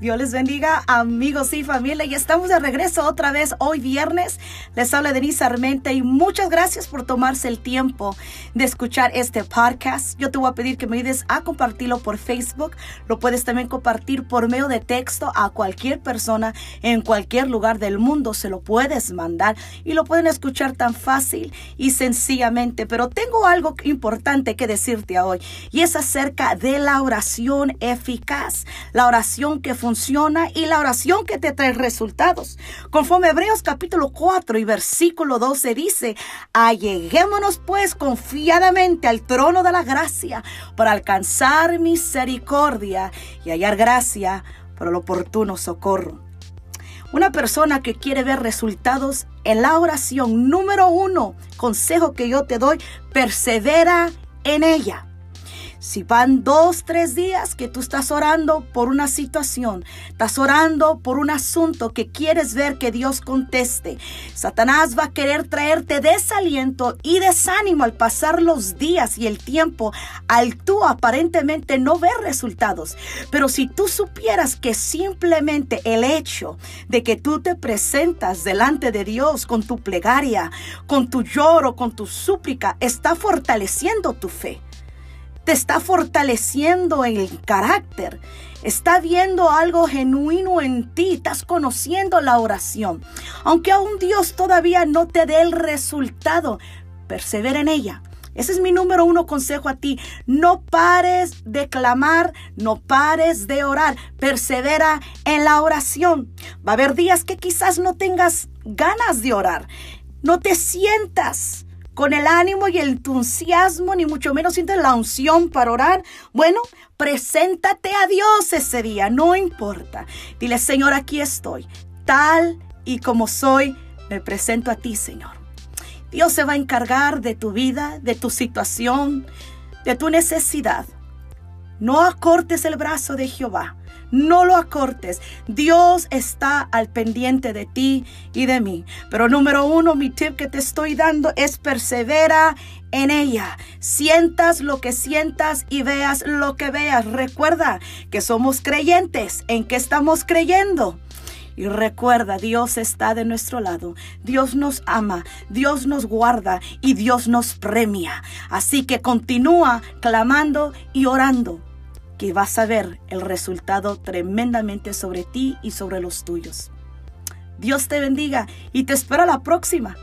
Dios les bendiga, amigos y familia. Y estamos de regreso otra vez hoy viernes. Les habla Denise Armenta y muchas gracias por tomarse el tiempo de escuchar este podcast. Yo te voy a pedir que me ayudes a compartirlo por Facebook. Lo puedes también compartir por medio de texto a cualquier persona en cualquier lugar del mundo. Se lo puedes mandar y lo pueden escuchar tan fácil y sencillamente. Pero tengo algo importante que decirte hoy y es acerca de la oración eficaz. La oración que funciona y la oración que te trae resultados. Conforme Hebreos capítulo 4 y versículo 12 dice, alleguémonos pues confiadamente al trono de la gracia para alcanzar misericordia y hallar gracia para el oportuno socorro. Una persona que quiere ver resultados en la oración, número uno, consejo que yo te doy, persevera en ella. Si van dos, tres días que tú estás orando por una situación, estás orando por un asunto que quieres ver que Dios conteste, Satanás va a querer traerte desaliento y desánimo al pasar los días y el tiempo, al tú aparentemente no ver resultados. Pero si tú supieras que simplemente el hecho de que tú te presentas delante de Dios con tu plegaria, con tu lloro, con tu súplica, está fortaleciendo tu fe te está fortaleciendo en el carácter. Está viendo algo genuino en ti, estás conociendo la oración. Aunque aún Dios todavía no te dé el resultado, persevera en ella. Ese es mi número uno consejo a ti. No pares de clamar, no pares de orar. Persevera en la oración. Va a haber días que quizás no tengas ganas de orar. No te sientas con el ánimo y el entusiasmo, ni mucho menos sientes la unción para orar, bueno, preséntate a Dios ese día, no importa. Dile, Señor, aquí estoy, tal y como soy, me presento a ti, Señor. Dios se va a encargar de tu vida, de tu situación, de tu necesidad. No acortes el brazo de Jehová. No lo acortes. Dios está al pendiente de ti y de mí. Pero número uno, mi tip que te estoy dando es persevera en ella. Sientas lo que sientas y veas lo que veas. Recuerda que somos creyentes. ¿En qué estamos creyendo? Y recuerda, Dios está de nuestro lado. Dios nos ama, Dios nos guarda y Dios nos premia. Así que continúa clamando y orando que vas a ver el resultado tremendamente sobre ti y sobre los tuyos. Dios te bendiga y te espero la próxima.